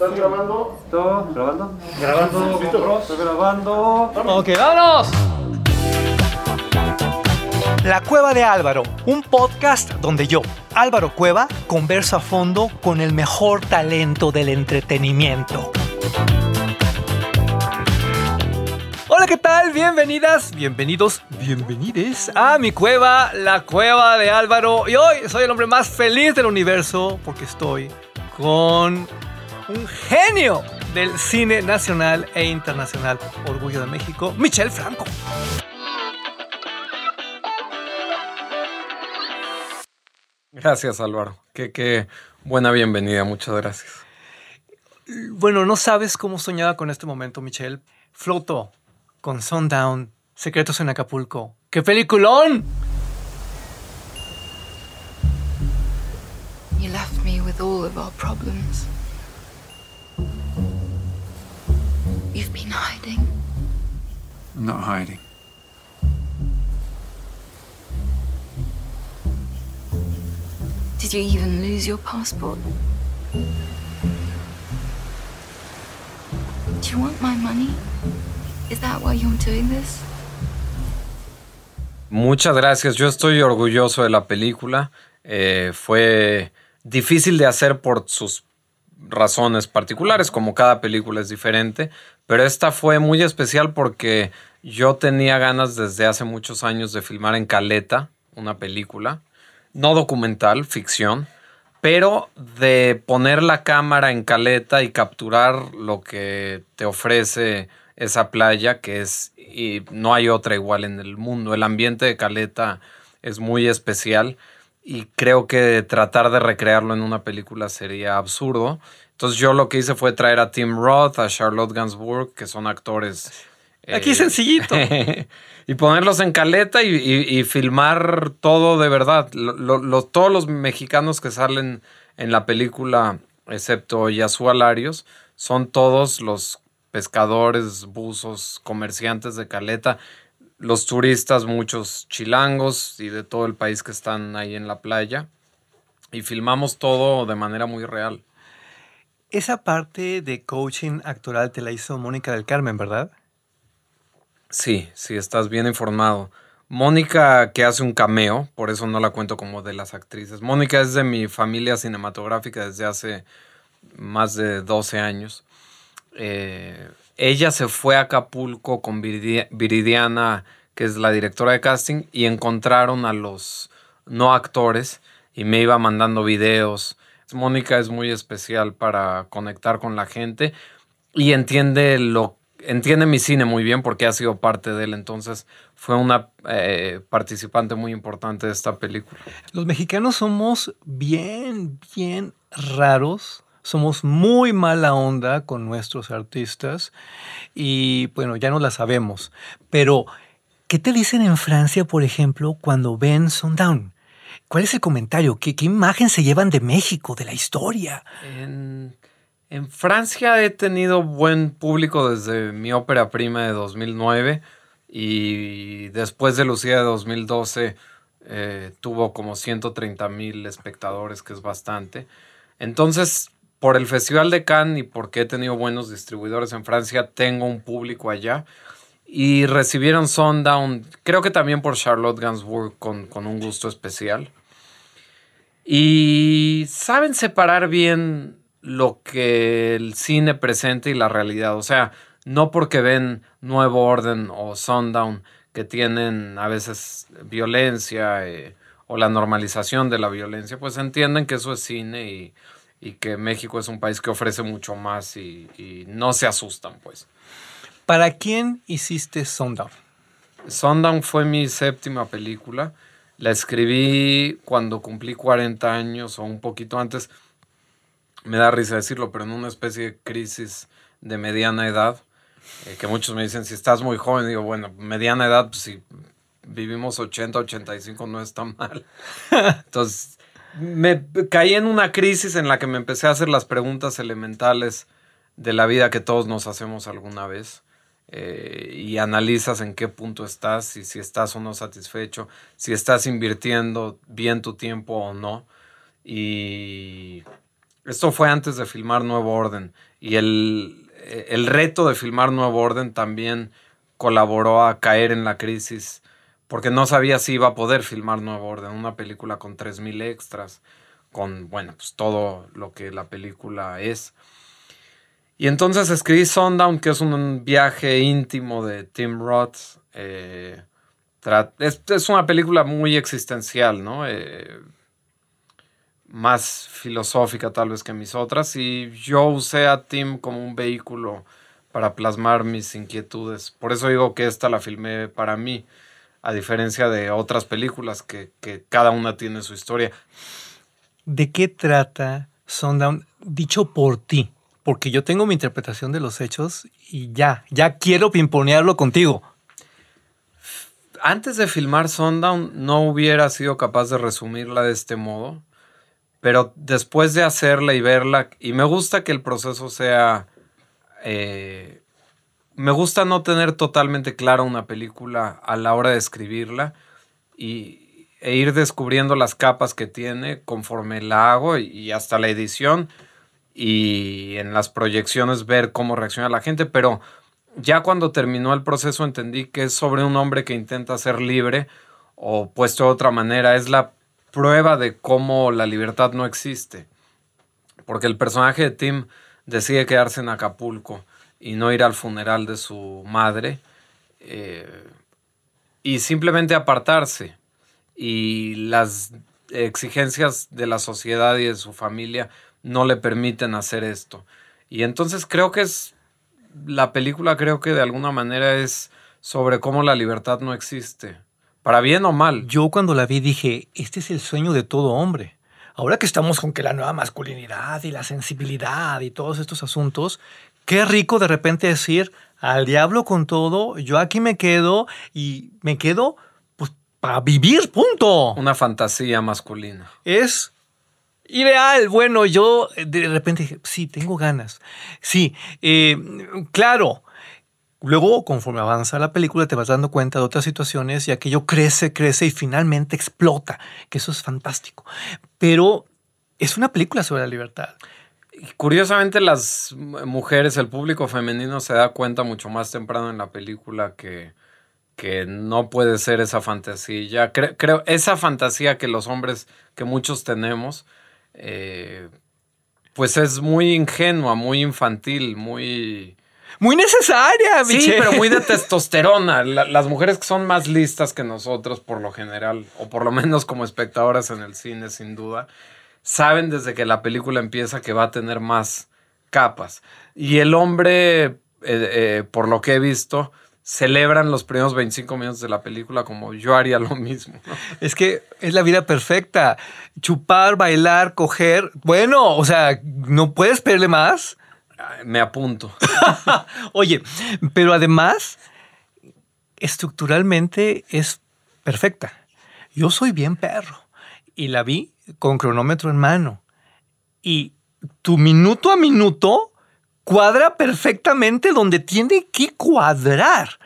¿Estás grabando? ¿Todo? ¿Grabando? Grabando, ¿Listo? Estoy grabando. Ok, vámonos. La Cueva de Álvaro, un podcast donde yo, Álvaro Cueva, converso a fondo con el mejor talento del entretenimiento. Hola, ¿qué tal? Bienvenidas, bienvenidos, bienvenides a mi cueva, la cueva de Álvaro. Y hoy soy el hombre más feliz del universo porque estoy con un genio del cine nacional e internacional, Orgullo de México, Michel Franco. Gracias, Álvaro. Qué, qué buena bienvenida, muchas gracias. Bueno, no sabes cómo soñaba con este momento, Michelle. Floto con Sundown, Secretos en Acapulco. ¡Qué peliculón! You left me with all of our problems. You've been hiding. I'm not hiding. Did you even lose your passport? Do you want my money? Is that why you're doing this? Muchas gracias. Yo estoy orgulloso de la película. Eh, fue difícil de hacer por sus razones particulares, como cada película es diferente, pero esta fue muy especial porque yo tenía ganas desde hace muchos años de filmar en Caleta una película, no documental, ficción, pero de poner la cámara en Caleta y capturar lo que te ofrece esa playa, que es, y no hay otra igual en el mundo. El ambiente de Caleta es muy especial y creo que tratar de recrearlo en una película sería absurdo. Entonces yo lo que hice fue traer a Tim Roth, a Charlotte Gainsbourg, que son actores. Aquí eh, sencillito. y ponerlos en caleta y, y- y filmar todo de verdad. Lo- lo- lo- todos los mexicanos que salen en la película, excepto Yasu Alarios, son todos los pescadores, buzos, comerciantes de caleta, los turistas, muchos chilangos y de todo el país que están ahí en la playa. Y filmamos todo de manera muy real. Esa parte de coaching actoral te la hizo Mónica del Carmen, ¿verdad? Sí, sí, estás bien informado. Mónica, que hace un cameo, por eso no la cuento como de las actrices. Mónica es de mi familia cinematográfica desde hace más de 12 años. Eh, ella se fue a Acapulco con Viridi- Viridiana, que es la directora de casting, y encontraron a los no actores y me iba mandando videos. Mónica es muy especial para conectar con la gente y entiende lo entiende mi cine muy bien porque ha sido parte de él. Entonces fue una eh, participante muy importante de esta película. Los mexicanos somos bien, bien raros. Somos muy mala onda con nuestros artistas y bueno, ya no la sabemos. Pero, ¿qué te dicen en Francia, por ejemplo, cuando ven Sundown? ¿Cuál es el comentario? ¿Qué, qué imagen se llevan de México, de la historia? En, Francia he tenido buen público desde mi ópera prima de 2009 y después de Lucía de 2012 eh, tuvo como 130 mil espectadores, que es bastante. Entonces, por el Festival de Cannes y porque he tenido buenos distribuidores en Francia, tengo un público allá. Y recibieron Sundown, creo que también por Charlotte Gainsbourg, con, con un gusto especial. Y saben separar bien lo que el cine presenta y la realidad. O sea, no porque ven Nuevo Orden o Sundown que tienen a veces violencia eh, o la normalización de la violencia, pues entienden que eso es cine y, que México es un país que ofrece mucho más y no se asustan, pues. ¿Para quién hiciste Sundown? Sundown fue mi séptima película. La escribí cuando cumplí 40 años o un poquito antes. Me da risa decirlo, pero en una especie de crisis de mediana edad. eh, que muchos me dicen, si estás muy joven, digo, bueno, mediana edad, pues si vivimos 80, 85 no está mal. Entonces, me caí en una crisis en la que me empecé a hacer las preguntas elementales de la vida que todos nos hacemos alguna vez. Eh, y analizas en qué punto estás y si estás o no satisfecho, si estás invirtiendo bien tu tiempo o no. Y Esto fue antes de filmar Nuevo Orden. Y el, el reto de filmar Nuevo Orden también colaboró a caer en la crisis porque no sabía si iba a poder filmar Nuevo Orden, una película con 3.000 extras, con, bueno, pues todo lo que la película es. Y entonces escribí Sundown, que es un viaje íntimo de Tim Roth. Eh, es, una película muy existencial, ¿no? Eh, más filosófica tal vez que mis otras. Y yo usé a Tim como un vehículo para plasmar mis inquietudes. Por eso digo que esta la filmé para mí, a diferencia de otras películas que cada una tiene su historia. ¿De qué trata Sundown dicho por ti? Porque yo tengo mi interpretación de los hechos y ya, ya quiero pimponearlo contigo. Antes de filmar Sundown no hubiera sido capaz de resumirla de este modo, pero después de hacerla y verla, y me gusta que el proceso sea... Eh, me gusta no tener totalmente clara una película a la hora de escribirla y, e ir descubriendo las capas que tiene conforme la hago y hasta la edición y en las proyecciones ver cómo reacciona la gente, pero ya cuando terminó el proceso entendí que es sobre un hombre que intenta ser libre o puesto de otra manera, es la prueba de cómo la libertad no existe. Porque el personaje de Tim decide quedarse en Acapulco y no ir al funeral de su madre eh, y simplemente apartarse. Y las exigencias de la sociedad y de su familia no le permiten hacer esto. Y entonces creo que es, la película creo que de alguna manera es sobre cómo la libertad no existe, para bien o mal. Yo cuando la vi dije, este es el sueño de todo hombre. Ahora que estamos con que la nueva masculinidad y la sensibilidad y todos estos asuntos, qué rico de repente decir, al diablo con todo, yo aquí me quedo y me quedo pues para vivir, punto. Una fantasía masculina. Es Ideal, bueno, yo eh, de repente dije, sí, tengo ganas. Sí, eh, claro. Luego, conforme avanza la película, te vas dando cuenta de otras situaciones y aquello crece, crece y finalmente explota, que eso es fantástico. Pero es una película sobre la libertad. Curiosamente, las mujeres, el público femenino se da cuenta mucho más temprano en la película que, que no puede ser esa fantasía. Creo, creo, esa fantasía que los hombres, que muchos tenemos, eh, pues es muy ingenua, muy infantil, muy... Muy necesaria, Sí, pero muy de testosterona. las mujeres que son más listas que nosotros, por lo general, o por lo menos como espectadoras en el cine, sin duda, saben desde que la película empieza que va a tener más capas. Y el hombre, eh, eh, por lo que he visto, celebran los primeros 25 minutos de la película como yo haría lo mismo. Es que es la vida perfecta. Chupar, bailar, coger. Bueno, o sea, ¿no puedes pedirle más? Me apunto. Oye, pero además, estructuralmente es perfecta. Yo soy bien perro y la vi con cronómetro en mano. Y tu minuto a minuto cuadra perfectamente donde tiene que cuadrar.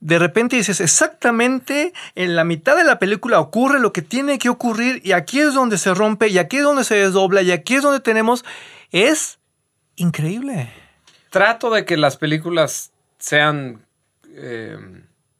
De repente dices, exactamente en la mitad de la película ocurre lo que tiene que ocurrir y aquí es donde se rompe y aquí es donde se desdobla y aquí es donde tenemos... Es increíble. Trato de que las películas sean eh,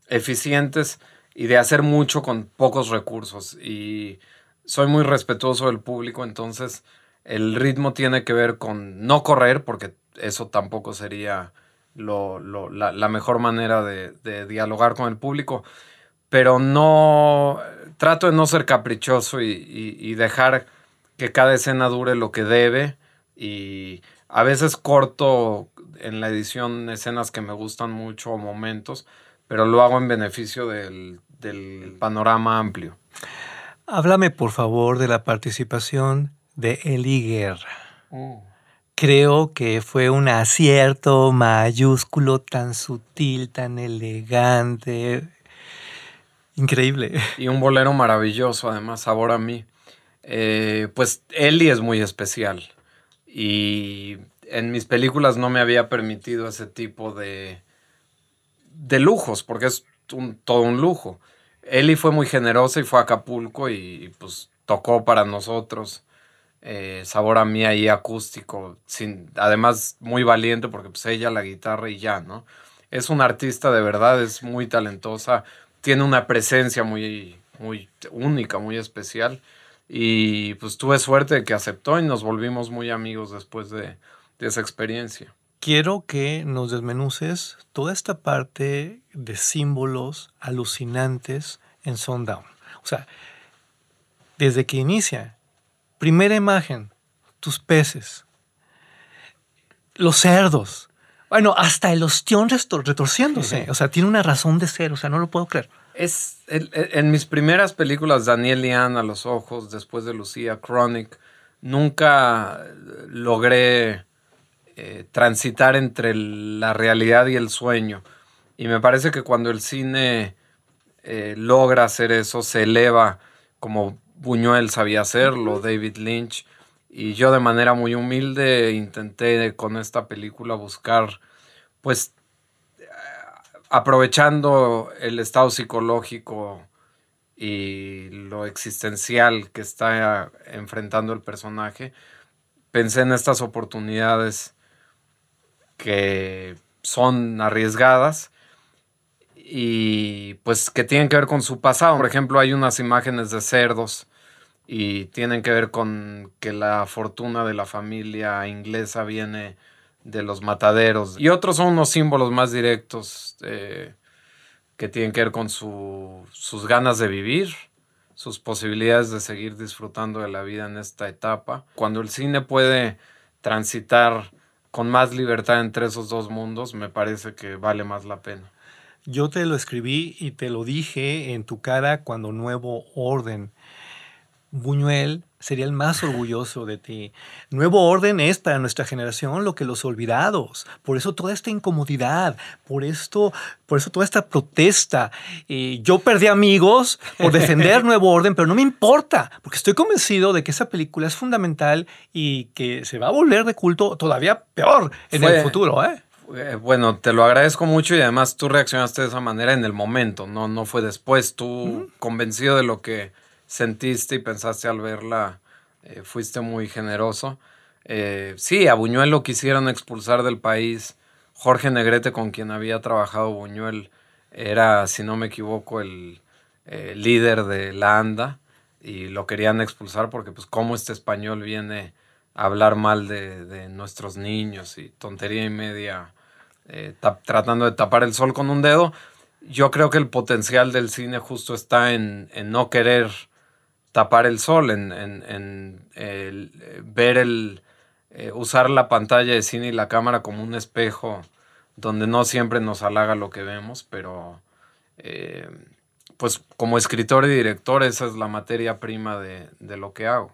eficientes y de hacer mucho con pocos recursos. Y soy muy respetuoso del público, entonces el ritmo tiene que ver con no correr, porque eso tampoco sería la, mejor manera de, dialogar con el público, pero no, trato de no ser caprichoso y, dejar que cada escena dure lo que debe y a veces corto en la edición escenas que me gustan mucho o momentos, pero lo hago en beneficio del, panorama amplio. Háblame por favor de la participación de Eli Guerra. Oh creo que fue un acierto mayúsculo tan sutil, tan elegante. Increíble. Y un bolero maravilloso, además, sabor a mí. Eh, pues Ellie es muy especial. Y en mis películas no me había permitido ese tipo de, de lujos, porque es todo un lujo. Ellie fue muy generosa y fue a Acapulco y pues tocó para nosotros eh, sabor a mí ahí acústico, sin, además muy valiente porque pues ella la guitarra y ya, ¿no? Es una artista de verdad, es muy talentosa, tiene una presencia muy, muy única, muy especial y pues tuve suerte de que aceptó y nos volvimos muy amigos después de, de esa experiencia. Quiero que nos desmenuces toda esta parte de símbolos alucinantes en Sundown. O sea, desde que inicia, primera imagen, tus peces, los cerdos, bueno, hasta el ostión retorciéndose. O sea, tiene una razón de ser, o sea, no lo puedo creer. Es el- en mis primeras películas, Daniel y Anne a los ojos, después de Lucía, Chronic, nunca eh, logré eh, transitar entre la realidad y el sueño. Y me parece que cuando el cine eh, logra hacer eso, se eleva como Buñuel sabía hacerlo, David Lynch. Y yo de manera muy humilde intenté con esta película buscar, pues, aprovechando el estado psicológico y lo existencial que está enfrentando el personaje, pensé en estas oportunidades que son arriesgadas y pues que tienen que ver con su pasado. Por ejemplo, hay unas imágenes de cerdos y tienen que ver con que la fortuna de la familia inglesa viene de los mataderos. Y otros son unos símbolos más directos eh, que tienen que ver con su- sus ganas de vivir, sus posibilidades de seguir disfrutando de la vida en esta etapa. Cuando el cine puede transitar con más libertad entre esos dos mundos, me parece que vale más la pena. Yo te lo escribí y te lo dije en tu cara cuando Nuevo Orden. Buñuel sería el más orgulloso de ti. Nuevo Orden es para nuestra generación lo que los olvidados. Por eso toda esta incomodidad, por esto, por eso toda esta protesta. Y yo perdí amigos por defender Nuevo Orden, pero no me importa, porque estoy convencido de que esa película es fundamental y que se va a volver de culto todavía peor en Fue- el futuro, ¿eh? Eh, Bueno, te lo agradezco mucho y además tú reaccionaste de esa manera en el momento, no, no fue después. Tú, convencido de lo que sentiste y pensaste al verla, eh, fuiste muy generoso. Eh, sí, a Buñuel lo quisieron expulsar del país. Jorge Negrete, con quien había trabajado Buñuel, era, si no me equivoco, el líder de la ANDA y lo querían expulsar porque, pues, cómo este español viene a hablar mal de, de nuestros niños y tontería y media, eh, tratando de tapar el sol con un dedo. Yo creo que el potencial del cine justo está en, en no querer tapar el sol, en, en- en, eh, ver el, eh, usar la pantalla de cine y la cámara como un espejo donde no siempre nos halaga lo que vemos, pero eh, pues como escritor y director esa es la materia prima de, de lo que hago.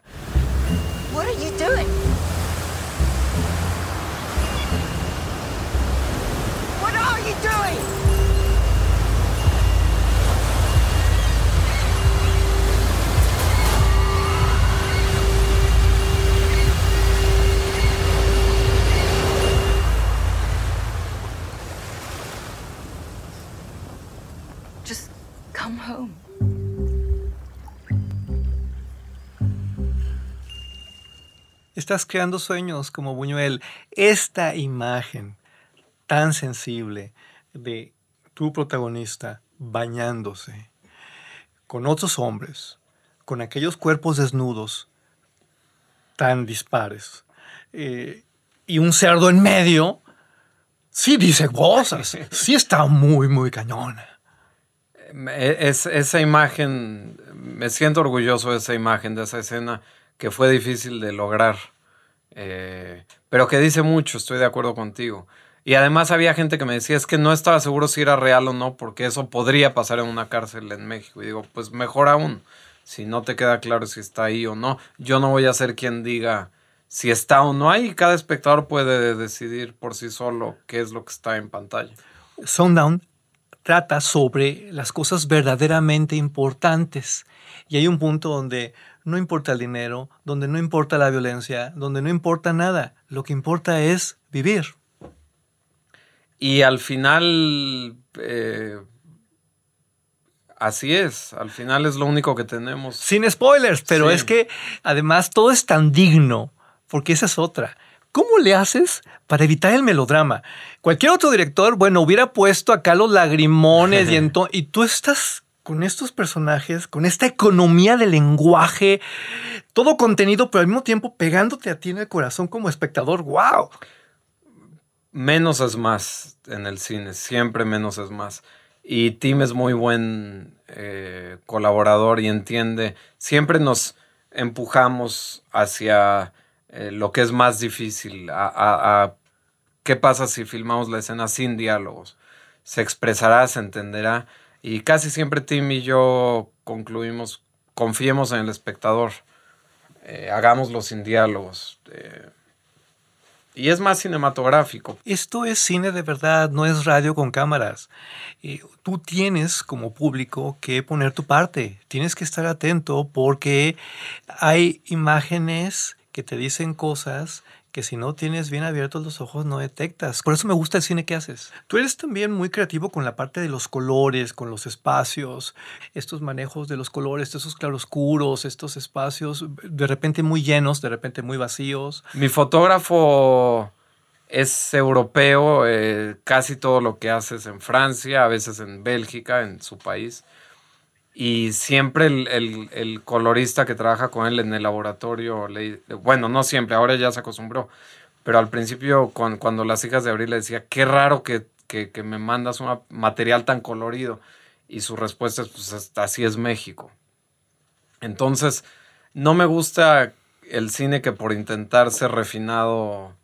Estás creando sueños como Buñuel. Esta imagen tan sensible de tu protagonista bañándose con otros hombres, con aquellos cuerpos desnudos tan dispares, eh, y un cerdo en medio, sí dice cosas, sí está muy, muy cañona. E- Es, esa imagen, me siento orgulloso de esa imagen, de esa escena que fue difícil de lograr, eh, pero que dice mucho, estoy de acuerdo contigo. Y además había gente que me decía, es que no estaba seguro si era real o no, porque eso podría pasar en una cárcel en México. Y digo, pues mejor aún, si no te queda claro si está ahí o no, yo no voy a ser quien diga si está o no ahí, cada espectador puede decidir por sí solo qué es lo que está en pantalla. Sundown trata sobre las cosas verdaderamente importantes. Y hay un punto donde no importa el dinero, donde no importa la violencia, donde no importa nada. Lo que importa es vivir. Y al final, eh, Así es, al final es lo único que tenemos. Sin spoilers, pero Sí. es que además todo es tan digno, porque esa es otra. ¿Cómo le haces para evitar el melodrama? Cualquier otro director, bueno, hubiera puesto acá los lagrimones y, y tú estás con estos personajes, con esta economía de lenguaje, todo contenido, pero al mismo tiempo pegándote a ti en el corazón como espectador. ¡Wow! Menos es más en el cine, siempre menos es más. Y Tim es muy buen eh, colaborador y entiende, siempre nos empujamos hacia eh, lo que es más difícil, a, a- qué pasa si filmamos la escena sin diálogos. Se expresará, se entenderá y casi siempre Tim y yo concluimos, confiemos en el espectador, eh, hagámoslo sin diálogos. eh, y es más cinematográfico. Esto es cine de verdad, no es radio con cámaras. Tú tienes como público que poner tu parte, tienes que estar atento porque hay imágenes que te dicen cosas que si no tienes bien abiertos los ojos no detectas. Por eso me gusta el cine que haces. Tú eres también muy creativo con la parte de los colores, con los espacios, estos manejos de los colores, esos claroscuros, estos espacios de repente muy llenos, de repente muy vacíos. Mi fotógrafo es europeo, eh, casi todo lo que hace es en Francia, a veces en Bélgica, en su país. Y siempre el, el- colorista que trabaja con él en el laboratorio, le- bueno, no siempre, ahora ya se acostumbró, pero al principio cuan- cuando las hijas de Abril le decía, qué raro que, que- me mandas un material tan colorido. Y su respuesta es, pues es- así es México. Entonces, no me gusta el cine que por intentar ser refinado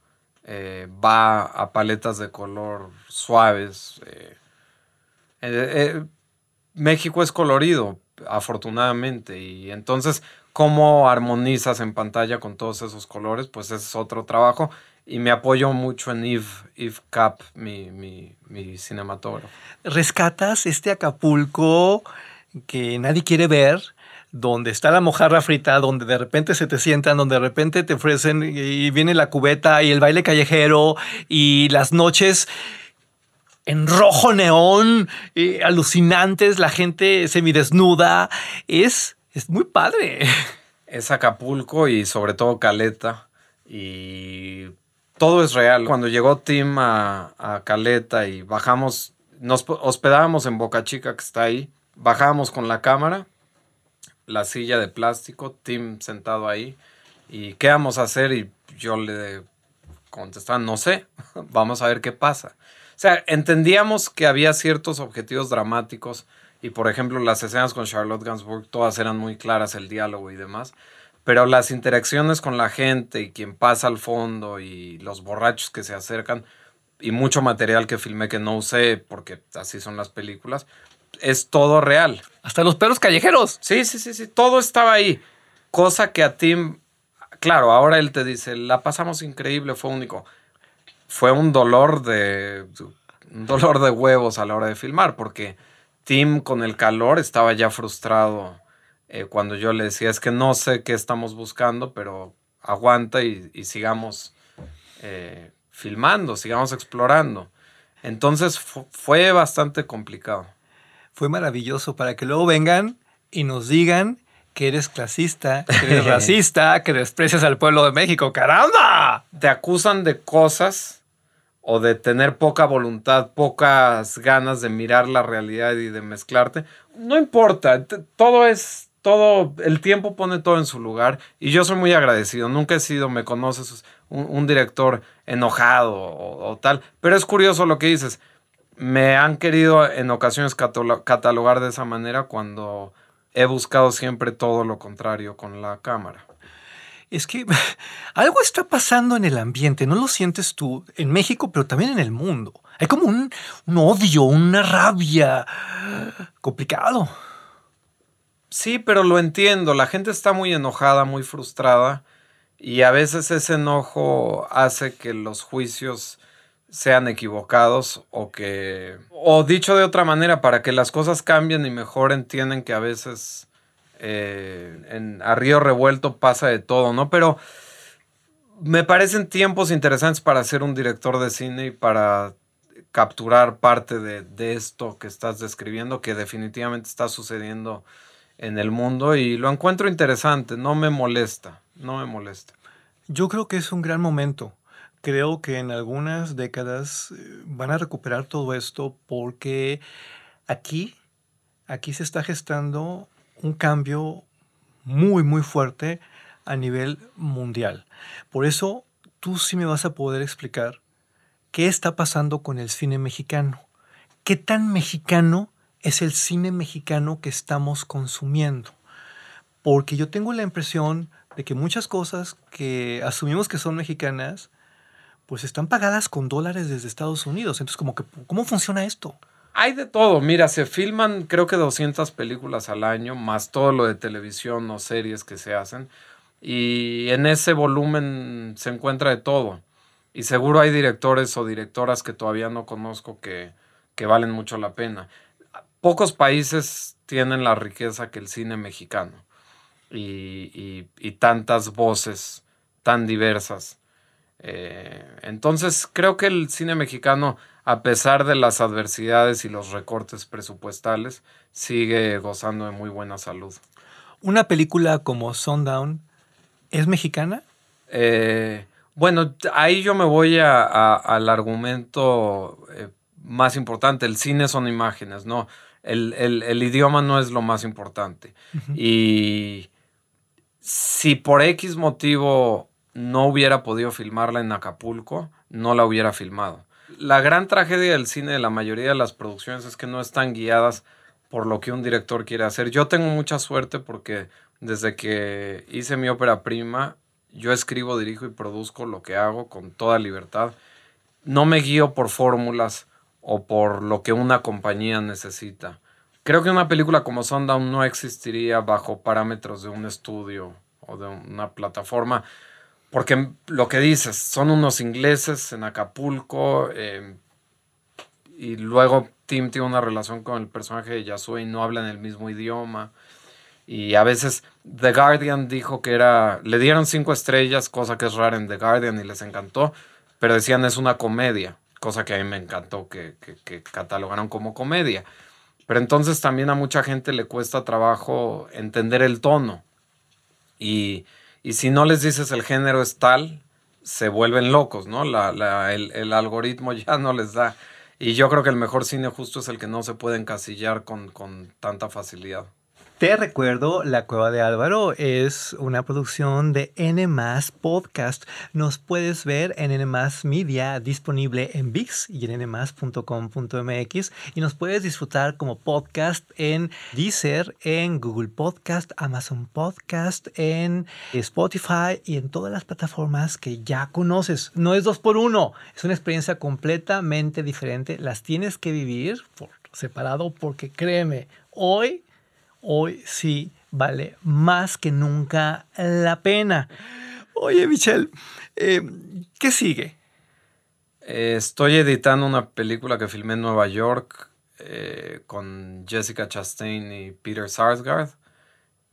eh, va a paletas de color suaves. Eh, eh, México es colorido, afortunadamente, y entonces cómo armonizas en pantalla con todos esos colores, pues es otro trabajo. Y me apoyo mucho en Yves, Yves Cap, mi, mi, mi cinematógrafo. rescatas este Acapulco que nadie quiere ver, donde está la mojarra frita, donde de repente se te sientan, donde de repente te ofrecen y viene la cubeta y el baile callejero y las noches en rojo neón, eh, alucinantes, la gente semidesnuda. Es, es muy padre. es Acapulco y sobre todo Caleta. Y todo es real. Cuando llegó Tim a, a Caleta y bajamos, nos hospedábamos en Boca Chica, que está ahí. Bajábamos con la cámara, la silla de plástico, Tim sentado ahí. ¿Y qué vamos a hacer? Y yo le contestaba, no sé, vamos a ver qué pasa. O sea, entendíamos que había ciertos objetivos dramáticos y, por ejemplo, las escenas con Charlotte Gainsbourg, todas eran muy claras, el diálogo y demás. Pero las interacciones con la gente y quien pasa al fondo y los borrachos que se acercan y mucho material que filmé que no usé porque así son las películas, es todo real. Hasta los perros callejeros. Sí, sí, sí, sí, todo estaba ahí. Cosa que a Tim, claro, ahora él te dice, la pasamos increíble, fue único. Fue un dolor de un dolor de huevos a la hora de filmar, porque Tim con el calor estaba ya frustrado eh, cuando yo le decía, es que no sé qué estamos buscando, pero aguanta y, y sigamos eh, filmando, sigamos explorando. Entonces fu- fue bastante complicado. Fue maravilloso para que luego vengan y nos digan que eres clasista, que eres racista, que desprecias al pueblo de México. ¡Caramba! te acusan de cosas o de tener poca voluntad, pocas ganas de mirar la realidad y de mezclarte, no importa, todo es, todo, el tiempo pone todo en su lugar y yo soy muy agradecido, nunca he sido, me conoces, un, un director enojado o, tal, pero es curioso lo que dices, me han querido en ocasiones catalo- catalogar de esa manera cuando he buscado siempre todo lo contrario con la cámara. Es que algo está pasando en el ambiente, ¿no lo sientes tú? En México, pero también en el mundo. Hay como un, odio, una rabia. Complicado. Sí, pero lo entiendo. La gente está muy enojada, muy frustrada. Y a veces ese enojo hace que los juicios sean equivocados o que... O dicho de otra manera, para que las cosas cambien y mejoren, tienen que a veces... eh, en, a río revuelto pasa de todo, ¿no? Pero me parecen tiempos interesantes para ser un director de cine y para capturar parte de, de esto que estás describiendo, que definitivamente está sucediendo en el mundo y lo encuentro interesante, no me molesta, no me molesta. Yo creo que es un gran momento. Creo que en algunas décadas eh, van a recuperar todo esto porque aquí, aquí se está gestando un cambio muy, muy fuerte a nivel mundial. Por eso tú sí me vas a poder explicar qué está pasando con el cine mexicano. ¿Qué tan mexicano es el cine mexicano que estamos consumiendo? Porque yo tengo la impresión de que muchas cosas que asumimos que son mexicanas, pues están pagadas con dólares desde Estados Unidos. Entonces, como que, ¿cómo funciona esto? Hay de todo, mira, se filman creo que 200 películas al año, más todo lo de televisión o series que se hacen. Y en ese volumen se encuentra de todo. Y seguro hay directores o directoras que todavía no conozco que, que valen mucho la pena. Pocos países tienen la riqueza que el cine mexicano y, tantas voces tan diversas. Eh, entonces creo que el cine mexicano, a pesar de las adversidades y los recortes presupuestales, sigue gozando de muy buena salud. Una película como Sundown es mexicana. Eh, bueno, ahí yo me voy a- a- al argumento eh, más importante. El cine son imágenes, ¿no? El, el- el idioma no es lo más importante. Y si por X motivo no hubiera podido filmarla en Acapulco, no la hubiera filmado. La gran tragedia del cine de la mayoría de las producciones es que no están guiadas por lo que un director quiere hacer. Yo tengo mucha suerte porque desde que hice mi ópera prima, yo escribo, dirijo y produzco lo que hago con toda libertad. No me guío por fórmulas o por lo que una compañía necesita. Creo que una película como Sundown no existiría bajo parámetros de un estudio o de una plataforma. Porque lo que dices, son unos ingleses en Acapulco eh, y luego Tim tiene una relación con el personaje de Yasue y no hablan el mismo idioma. Y a veces The Guardian dijo que era, le dieron cinco estrellas, cosa que es rara en The Guardian y les encantó, pero decían es una comedia, cosa que a mí me encantó que, que catalogaron como comedia. Pero entonces también a mucha gente le cuesta trabajo entender el tono. Y, y si no les dices el género es tal, se vuelven locos, ¿no? La, la- el, el algoritmo ya no les da. Y yo creo que el mejor cine justo es el que no se puede encasillar con, con tanta facilidad. Te recuerdo, La Cueva de Álvaro es una producción de N Podcast. Nos puedes ver en N Media, disponible en VIX y en nmas.com.mx. Y nos puedes disfrutar como podcast en Deezer, en Google Podcast, Amazon Podcast, en Spotify y en todas las plataformas que ya conoces. No es dos por uno, es una experiencia completamente diferente. Las tienes que vivir por separado porque créeme, hoy hoy sí vale más que nunca la pena. Oye, Michelle, eh, ¿qué sigue? Eh, estoy editando una película que filmé en Nueva York eh, con Jessica Chastain y Peter Sarsgaard,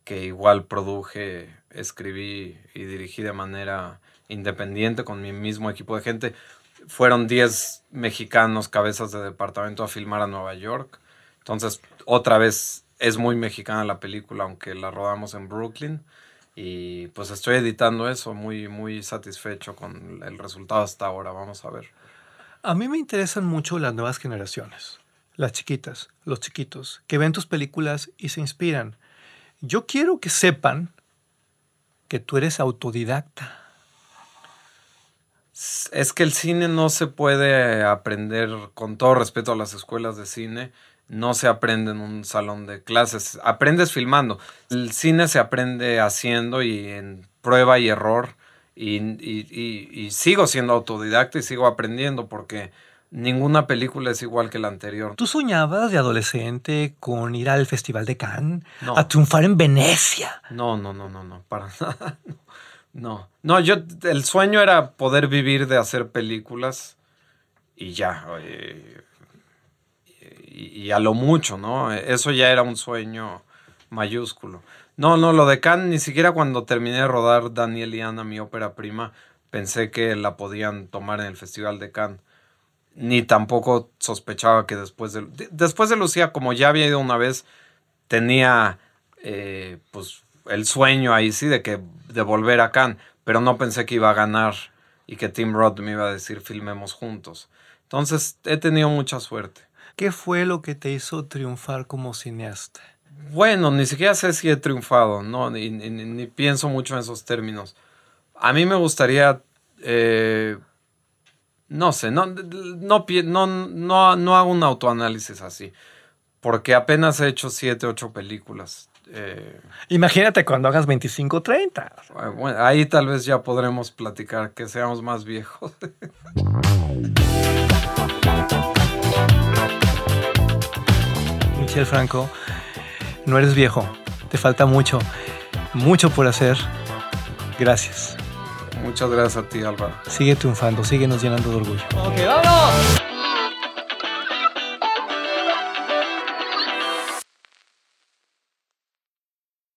que igual produje, escribí y dirigí de manera independiente con mi mismo equipo de gente. Fueron 10 mexicanos cabezas de departamento a filmar a Nueva York. Entonces, otra vez es muy mexicana la película, aunque la rodamos en Brooklyn. Y pues estoy editando eso, muy, muy satisfecho con el resultado hasta ahora. Vamos a ver. A mí me interesan mucho las nuevas generaciones, las chiquitas, los chiquitos, que ven tus películas y se inspiran. Yo quiero que sepan que tú eres autodidacta. Es que el cine no se puede aprender, con todo respeto a las escuelas de cine, no se aprende en un salón de clases. Aprendes filmando. El cine se aprende haciendo y en prueba y error. Y, y- y- y sigo siendo autodidacta y sigo aprendiendo porque ninguna película es igual que la anterior. ¿Tú soñabas de adolescente con ir al Festival de Cannes, No. a triunfar en Venecia? No, no, no, no, no, para nada. No, no, yo, el sueño era poder vivir de hacer películas y ya. eh, y, a lo mucho, ¿no? Eso ya era un sueño mayúsculo. No, no, lo de Cannes, ni siquiera cuando terminé de rodar Daniel y Ana, mi ópera prima, pensé que la podían tomar en el Festival de Cannes. ni tampoco sospechaba que después de, de- después de Lucía, como ya había ido una vez, tenía eh, pues el sueño ahí sí de que de volver a Cannes, pero no pensé que iba a ganar y que Tim Roth me iba a decir filmemos juntos. Entonces he tenido mucha suerte. ¿Qué fue lo que te hizo triunfar como cineasta? Bueno, ni siquiera sé si he triunfado, no, ni, ni- ni- ni pienso mucho en esos términos. A mí me gustaría, eh, no sé, no, no, no, no, no hago un autoanálisis así, porque apenas he hecho siete, ocho películas. Eh, Imagínate cuando hagas 25 30. bueno, ahí tal vez ya podremos platicar que seamos más viejos. Michel Franco, no eres viejo, te falta mucho, mucho por hacer. Gracias. Muchas gracias a ti, Álvaro. Sigue triunfando, síguenos llenando de orgullo. Ok, vámonos.